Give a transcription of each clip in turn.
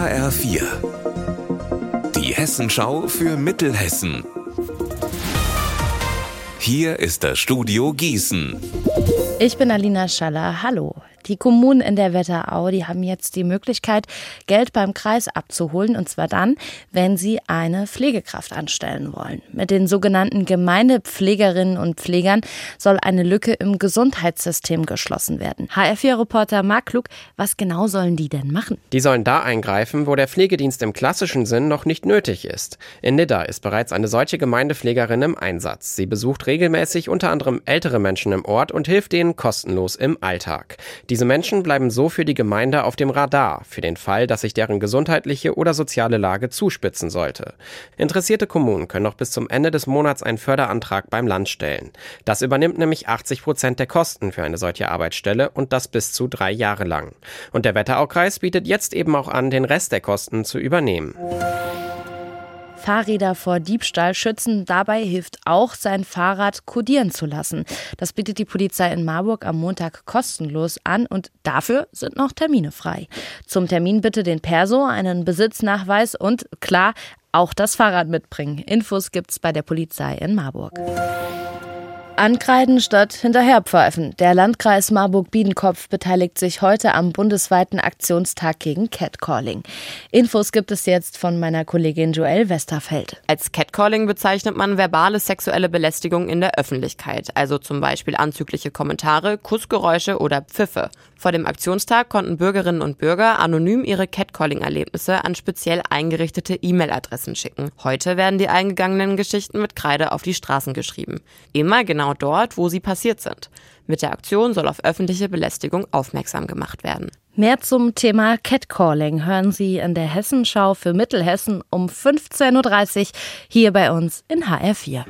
HR4. Die Hessenschau für Mittelhessen. Hier ist das Studio Gießen. Ich bin Alina Schaller. Hallo. Die Kommunen in der Wetterau, die haben jetzt die Möglichkeit, Geld beim Kreis abzuholen, und zwar dann, wenn sie eine Pflegekraft anstellen wollen. Mit den sogenannten Gemeindepflegerinnen und Pflegern soll eine Lücke im Gesundheitssystem geschlossen werden. HR4-Reporter Marc Klug, was genau sollen die denn machen? Die sollen da eingreifen, wo der Pflegedienst im klassischen Sinn noch nicht nötig ist. In Nidda ist bereits eine solche Gemeindepflegerin im Einsatz. Sie besucht regelmäßig unter anderem ältere Menschen im Ort und hilft denen kostenlos im Alltag. Diese Menschen bleiben so für die Gemeinde auf dem Radar, für den Fall, dass sich deren gesundheitliche oder soziale Lage zuspitzen sollte. Interessierte Kommunen können noch bis zum Ende des Monats einen Förderantrag beim Land stellen. Das übernimmt nämlich 80 Prozent der Kosten für eine solche Arbeitsstelle und das bis zu drei Jahre lang. Und der Wetteraukreis bietet jetzt eben auch an, den Rest der Kosten zu übernehmen. Fahrräder vor Diebstahl schützen. Dabei hilft auch, sein Fahrrad kodieren zu lassen. Das bietet die Polizei in Marburg am Montag kostenlos an und dafür sind noch Termine frei. Zum Termin bitte den Perso, einen Besitznachweis und klar, auch das Fahrrad mitbringen. Infos gibt's bei der Polizei in Marburg. Ankreiden statt hinterherpfeifen. Der Landkreis Marburg-Biedenkopf beteiligt sich heute am bundesweiten Aktionstag gegen Catcalling. Infos gibt es jetzt von meiner Kollegin Joelle Westerfeld. Als Catcalling bezeichnet man verbale sexuelle Belästigung in der Öffentlichkeit, also zum Beispiel anzügliche Kommentare, Kussgeräusche oder Pfiffe. Vor dem Aktionstag konnten Bürgerinnen und Bürger anonym ihre Catcalling-Erlebnisse an speziell eingerichtete E-Mail-Adressen schicken. Heute werden die eingegangenen Geschichten mit Kreide auf die Straßen geschrieben. Immer genau dort, wo sie passiert sind. Mit der Aktion soll auf öffentliche Belästigung aufmerksam gemacht werden. Mehr zum Thema Catcalling hören Sie in der Hessenschau für Mittelhessen um 15.30 Uhr hier bei uns in HR4.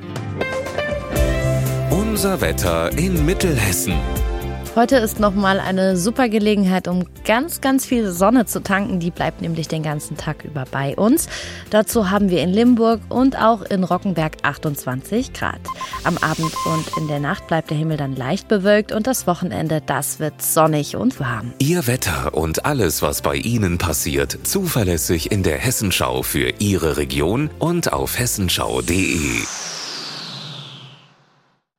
Unser Wetter in Mittelhessen. Heute ist nochmal eine super Gelegenheit, um ganz, ganz viel Sonne zu tanken. Die bleibt nämlich den ganzen Tag über bei uns. Dazu haben wir in Limburg und auch in Rockenberg 28 Grad. Am Abend und in der Nacht bleibt der Himmel dann leicht bewölkt und das Wochenende, das wird sonnig und warm. Ihr Wetter und alles, was bei Ihnen passiert, zuverlässig in der Hessenschau für Ihre Region und auf hessenschau.de.